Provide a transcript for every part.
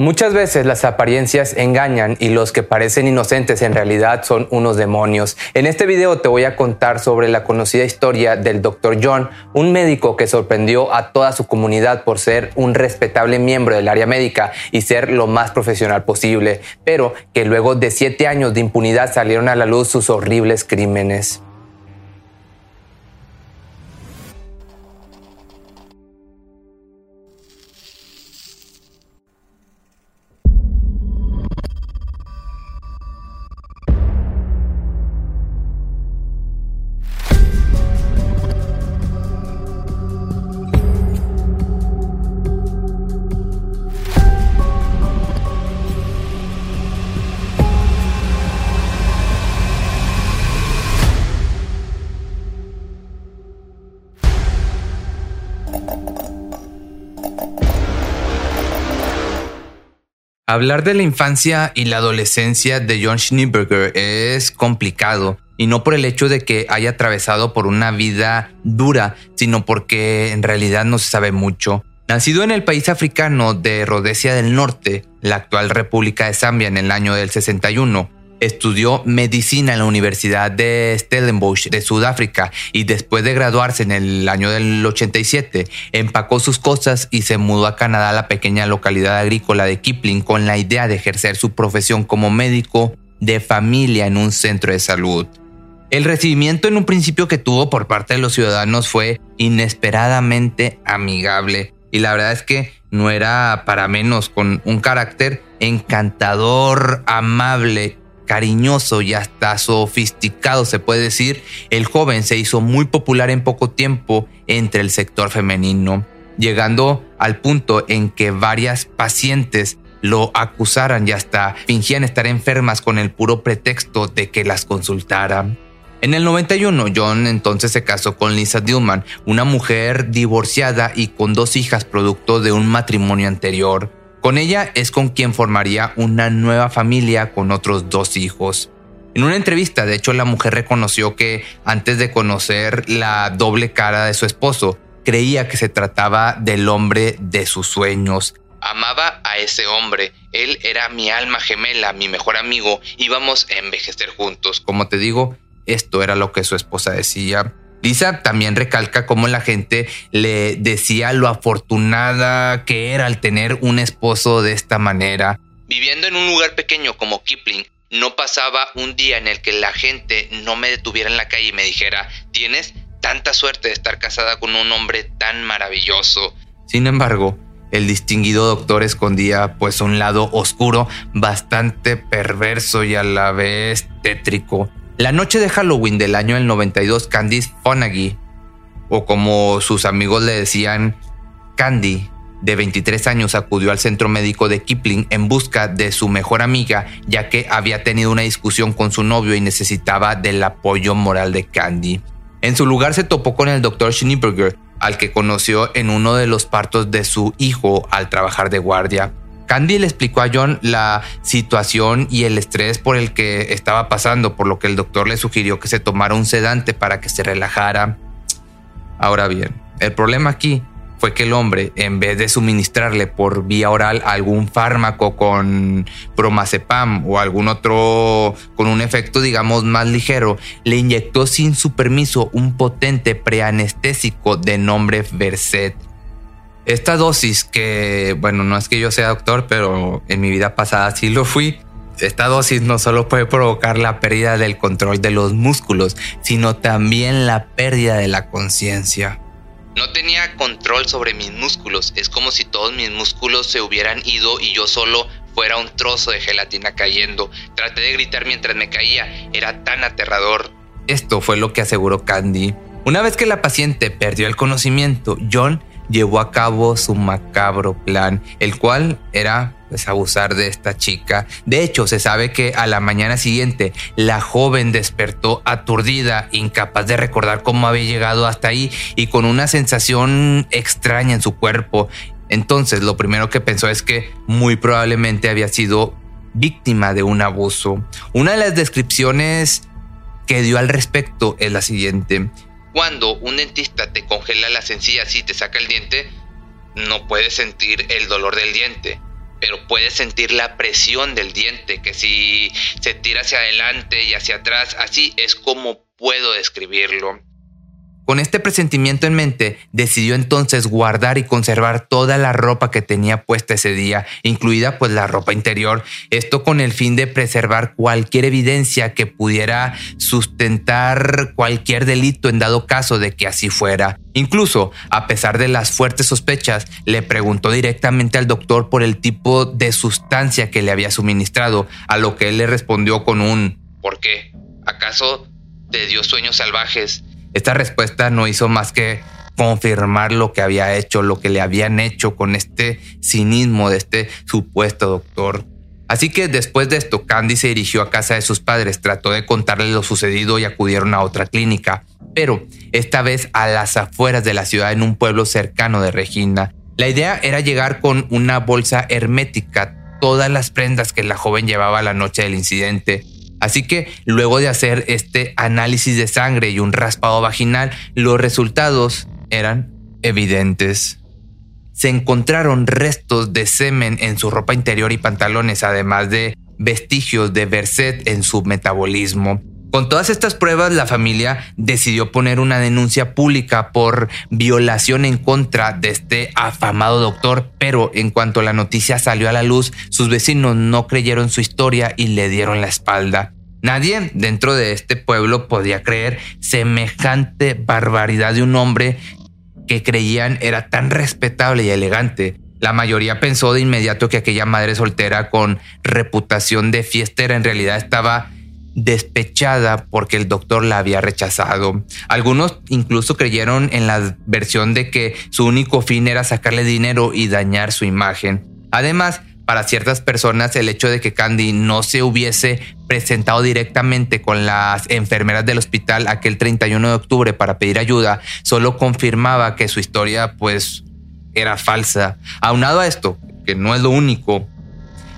Muchas veces las apariencias engañan y los que parecen inocentes en realidad son unos demonios. En este video te voy a contar sobre la conocida historia del Dr. John, un médico que sorprendió a toda su comunidad por ser un respetable miembro del área médica y ser lo más profesional posible, pero que luego de siete años de impunidad salieron a la luz sus horribles crímenes. Hablar de la infancia y la adolescencia de John Schneeberger es complicado y no por el hecho de que haya atravesado por una vida dura, sino porque en realidad no se sabe mucho. Nacido en el país africano de Rhodesia del Norte, la actual República de Zambia en el año del 61, Estudió medicina en la Universidad de Stellenbosch de Sudáfrica y después de graduarse en el año del 87, empacó sus cosas y se mudó a Canadá a la pequeña localidad agrícola de Kipling con la idea de ejercer su profesión como médico de familia en un centro de salud. El recibimiento en un principio que tuvo por parte de los ciudadanos fue inesperadamente amigable y la verdad es que no era para menos con un carácter encantador, amable cariñoso y hasta sofisticado se puede decir, el joven se hizo muy popular en poco tiempo entre el sector femenino, llegando al punto en que varias pacientes lo acusaran y hasta fingían estar enfermas con el puro pretexto de que las consultaran. En el 91, John entonces se casó con Lisa Dillman, una mujer divorciada y con dos hijas producto de un matrimonio anterior. Con ella es con quien formaría una nueva familia con otros dos hijos. En una entrevista, de hecho, la mujer reconoció que antes de conocer la doble cara de su esposo, creía que se trataba del hombre de sus sueños. Amaba a ese hombre, él era mi alma gemela, mi mejor amigo, íbamos a envejecer juntos. Como te digo, esto era lo que su esposa decía. Lisa también recalca cómo la gente le decía lo afortunada que era al tener un esposo de esta manera. Viviendo en un lugar pequeño como Kipling, no pasaba un día en el que la gente no me detuviera en la calle y me dijera, tienes tanta suerte de estar casada con un hombre tan maravilloso. Sin embargo, el distinguido doctor escondía pues un lado oscuro, bastante perverso y a la vez tétrico. La noche de Halloween del año del 92, Candice Fonagy, o como sus amigos le decían, Candy, de 23 años, acudió al centro médico de Kipling en busca de su mejor amiga, ya que había tenido una discusión con su novio y necesitaba del apoyo moral de Candy. En su lugar se topó con el doctor Schneeberger, al que conoció en uno de los partos de su hijo al trabajar de guardia. Candy le explicó a John la situación y el estrés por el que estaba pasando, por lo que el doctor le sugirió que se tomara un sedante para que se relajara. Ahora bien, el problema aquí fue que el hombre, en vez de suministrarle por vía oral algún fármaco con bromazepam o algún otro con un efecto, digamos, más ligero, le inyectó sin su permiso un potente preanestésico de nombre Verset esta dosis que, bueno, no es que yo sea doctor, pero en mi vida pasada sí lo fui. Esta dosis no solo puede provocar la pérdida del control de los músculos, sino también la pérdida de la conciencia. No tenía control sobre mis músculos, es como si todos mis músculos se hubieran ido y yo solo fuera un trozo de gelatina cayendo. Traté de gritar mientras me caía, era tan aterrador. Esto fue lo que aseguró Candy. Una vez que la paciente perdió el conocimiento, John llevó a cabo su macabro plan, el cual era pues, abusar de esta chica. De hecho, se sabe que a la mañana siguiente la joven despertó aturdida, incapaz de recordar cómo había llegado hasta ahí y con una sensación extraña en su cuerpo. Entonces lo primero que pensó es que muy probablemente había sido víctima de un abuso. Una de las descripciones que dio al respecto es la siguiente. Cuando un dentista te congela las encías y te saca el diente, no puedes sentir el dolor del diente, pero puedes sentir la presión del diente, que si se tira hacia adelante y hacia atrás, así es como puedo describirlo. Con este presentimiento en mente, decidió entonces guardar y conservar toda la ropa que tenía puesta ese día, incluida pues la ropa interior, esto con el fin de preservar cualquier evidencia que pudiera sustentar cualquier delito en dado caso de que así fuera. Incluso, a pesar de las fuertes sospechas, le preguntó directamente al doctor por el tipo de sustancia que le había suministrado, a lo que él le respondió con un ¿por qué? ¿Acaso te dio sueños salvajes? Esta respuesta no hizo más que confirmar lo que había hecho, lo que le habían hecho con este cinismo de este supuesto doctor. Así que después de esto, Candy se dirigió a casa de sus padres, trató de contarles lo sucedido y acudieron a otra clínica, pero esta vez a las afueras de la ciudad en un pueblo cercano de Regina. La idea era llegar con una bolsa hermética, todas las prendas que la joven llevaba la noche del incidente, Así que luego de hacer este análisis de sangre y un raspado vaginal, los resultados eran evidentes. Se encontraron restos de semen en su ropa interior y pantalones, además de vestigios de Verset en su metabolismo. Con todas estas pruebas, la familia decidió poner una denuncia pública por violación en contra de este afamado doctor, pero en cuanto la noticia salió a la luz, sus vecinos no creyeron su historia y le dieron la espalda. Nadie dentro de este pueblo podía creer semejante barbaridad de un hombre que creían era tan respetable y elegante. La mayoría pensó de inmediato que aquella madre soltera con reputación de fiestera en realidad estaba despechada porque el doctor la había rechazado. Algunos incluso creyeron en la versión de que su único fin era sacarle dinero y dañar su imagen. Además, para ciertas personas el hecho de que Candy no se hubiese presentado directamente con las enfermeras del hospital aquel 31 de octubre para pedir ayuda solo confirmaba que su historia pues era falsa. Aunado a esto, que no es lo único,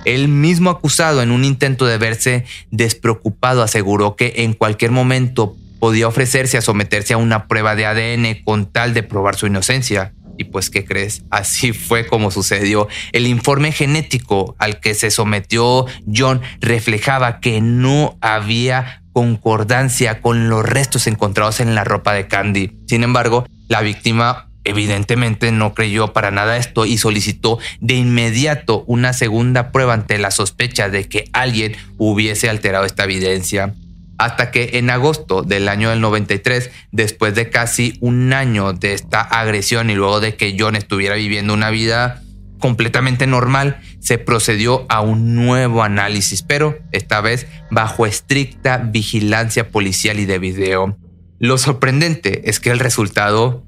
el mismo acusado en un intento de verse despreocupado aseguró que en cualquier momento podía ofrecerse a someterse a una prueba de ADN con tal de probar su inocencia. Y pues, ¿qué crees? Así fue como sucedió. El informe genético al que se sometió John reflejaba que no había concordancia con los restos encontrados en la ropa de Candy. Sin embargo, la víctima Evidentemente no creyó para nada esto y solicitó de inmediato una segunda prueba ante la sospecha de que alguien hubiese alterado esta evidencia. Hasta que en agosto del año del 93, después de casi un año de esta agresión y luego de que John estuviera viviendo una vida completamente normal, se procedió a un nuevo análisis, pero esta vez bajo estricta vigilancia policial y de video. Lo sorprendente es que el resultado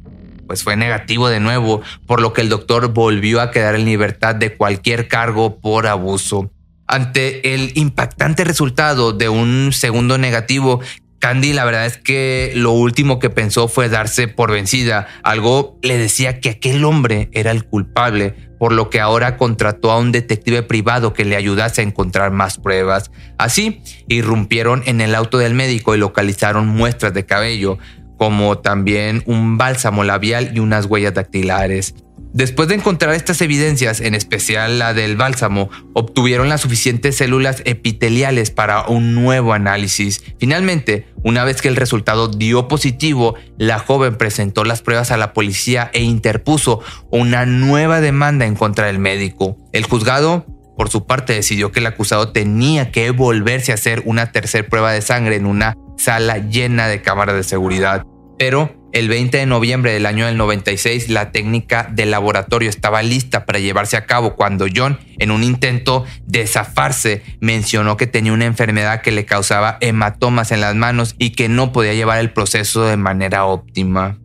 pues fue negativo de nuevo, por lo que el doctor volvió a quedar en libertad de cualquier cargo por abuso. Ante el impactante resultado de un segundo negativo, Candy la verdad es que lo último que pensó fue darse por vencida. Algo le decía que aquel hombre era el culpable, por lo que ahora contrató a un detective privado que le ayudase a encontrar más pruebas. Así, irrumpieron en el auto del médico y localizaron muestras de cabello, como también un bálsamo labial y unas huellas dactilares. Después de encontrar estas evidencias, en especial la del bálsamo, obtuvieron las suficientes células epiteliales para un nuevo análisis. Finalmente, una vez que el resultado dio positivo, la joven presentó las pruebas a la policía e interpuso una nueva demanda en contra del médico. El juzgado por su parte, decidió que el acusado tenía que volverse a hacer una tercera prueba de sangre en una sala llena de cámaras de seguridad. Pero el 20 de noviembre del año del 96 la técnica del laboratorio estaba lista para llevarse a cabo cuando John, en un intento de zafarse, mencionó que tenía una enfermedad que le causaba hematomas en las manos y que no podía llevar el proceso de manera óptima.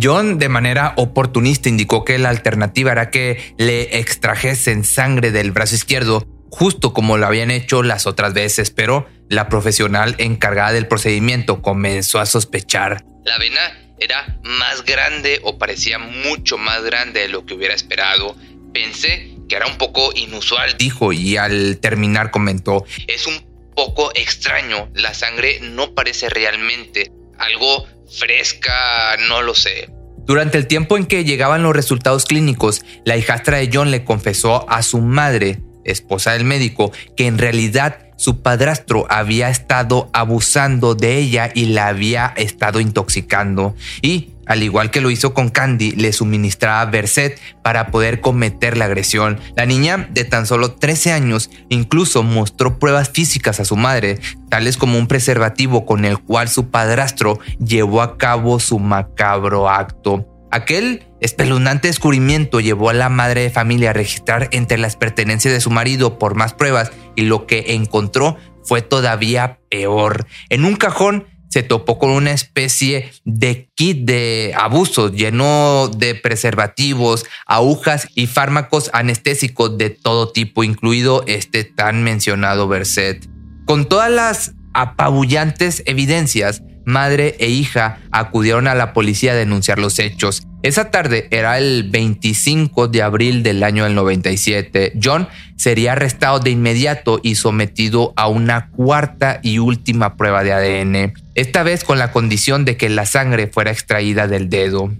John de manera oportunista indicó que la alternativa era que le extrajesen sangre del brazo izquierdo, justo como lo habían hecho las otras veces, pero la profesional encargada del procedimiento comenzó a sospechar. La vena era más grande o parecía mucho más grande de lo que hubiera esperado. Pensé que era un poco inusual, dijo, y al terminar comentó, es un poco extraño, la sangre no parece realmente algo fresca, no lo sé. Durante el tiempo en que llegaban los resultados clínicos, la hijastra de John le confesó a su madre, esposa del médico, que en realidad su padrastro había estado abusando de ella y la había estado intoxicando. Y, al igual que lo hizo con Candy, le suministraba Berset para poder cometer la agresión. La niña, de tan solo 13 años, incluso mostró pruebas físicas a su madre, tales como un preservativo con el cual su padrastro llevó a cabo su macabro acto. Aquel espeluznante descubrimiento llevó a la madre de familia a registrar entre las pertenencias de su marido por más pruebas y lo que encontró fue todavía peor. En un cajón se topó con una especie de kit de abuso lleno de preservativos, agujas y fármacos anestésicos de todo tipo, incluido este tan mencionado Berset. Con todas las apabullantes evidencias, madre e hija acudieron a la policía a denunciar los hechos. Esa tarde era el 25 de abril del año del 97. John sería arrestado de inmediato y sometido a una cuarta y última prueba de ADN, esta vez con la condición de que la sangre fuera extraída del dedo.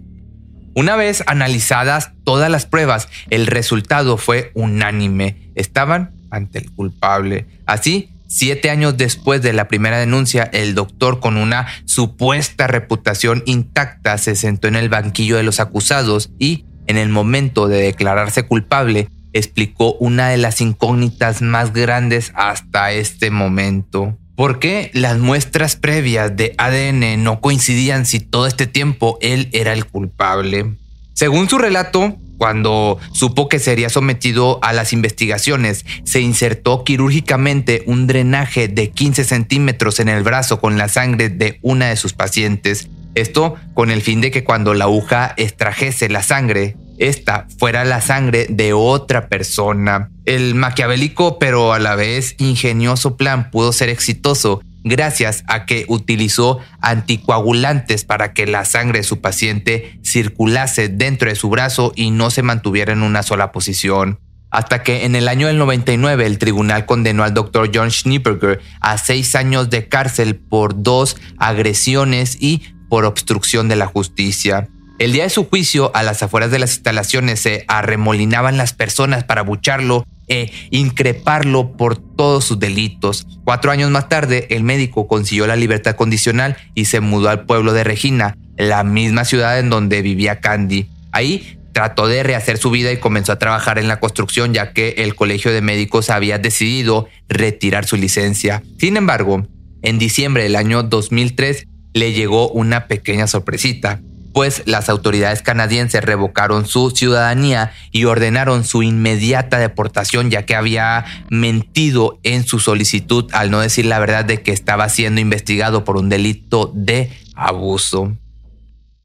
Una vez analizadas todas las pruebas, el resultado fue unánime. Estaban ante el culpable. Así, Siete años después de la primera denuncia, el doctor con una supuesta reputación intacta se sentó en el banquillo de los acusados y, en el momento de declararse culpable, explicó una de las incógnitas más grandes hasta este momento. ¿Por qué las muestras previas de ADN no coincidían si todo este tiempo él era el culpable? Según su relato, cuando supo que sería sometido a las investigaciones, se insertó quirúrgicamente un drenaje de 15 centímetros en el brazo con la sangre de una de sus pacientes. Esto con el fin de que cuando la aguja extrajese la sangre, esta fuera la sangre de otra persona. El maquiavélico pero a la vez ingenioso plan pudo ser exitoso gracias a que utilizó anticoagulantes para que la sangre de su paciente circulase dentro de su brazo y no se mantuviera en una sola posición. Hasta que en el año del 99 el tribunal condenó al doctor John Schneeberger a seis años de cárcel por dos agresiones y por obstrucción de la justicia. El día de su juicio, a las afueras de las instalaciones se arremolinaban las personas para bucharlo e increparlo por todos sus delitos. Cuatro años más tarde, el médico consiguió la libertad condicional y se mudó al pueblo de Regina, la misma ciudad en donde vivía Candy. Ahí trató de rehacer su vida y comenzó a trabajar en la construcción ya que el colegio de médicos había decidido retirar su licencia. Sin embargo, en diciembre del año 2003 le llegó una pequeña sorpresita pues las autoridades canadienses revocaron su ciudadanía y ordenaron su inmediata deportación ya que había mentido en su solicitud al no decir la verdad de que estaba siendo investigado por un delito de abuso.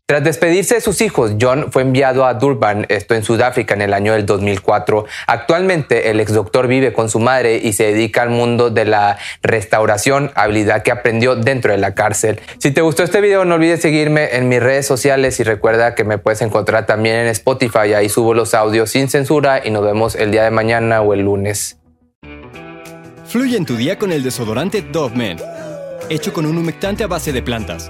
Tras despedirse de sus hijos, John fue enviado a Durban, esto en Sudáfrica, en el año del 2004. Actualmente, el ex doctor vive con su madre y se dedica al mundo de la restauración, habilidad que aprendió dentro de la cárcel. Si te gustó este video, no olvides seguirme en mis redes sociales y recuerda que me puedes encontrar también en Spotify. Ahí subo los audios sin censura y nos vemos el día de mañana o el lunes. Fluye en tu día con el desodorante Dove Men, hecho con un humectante a base de plantas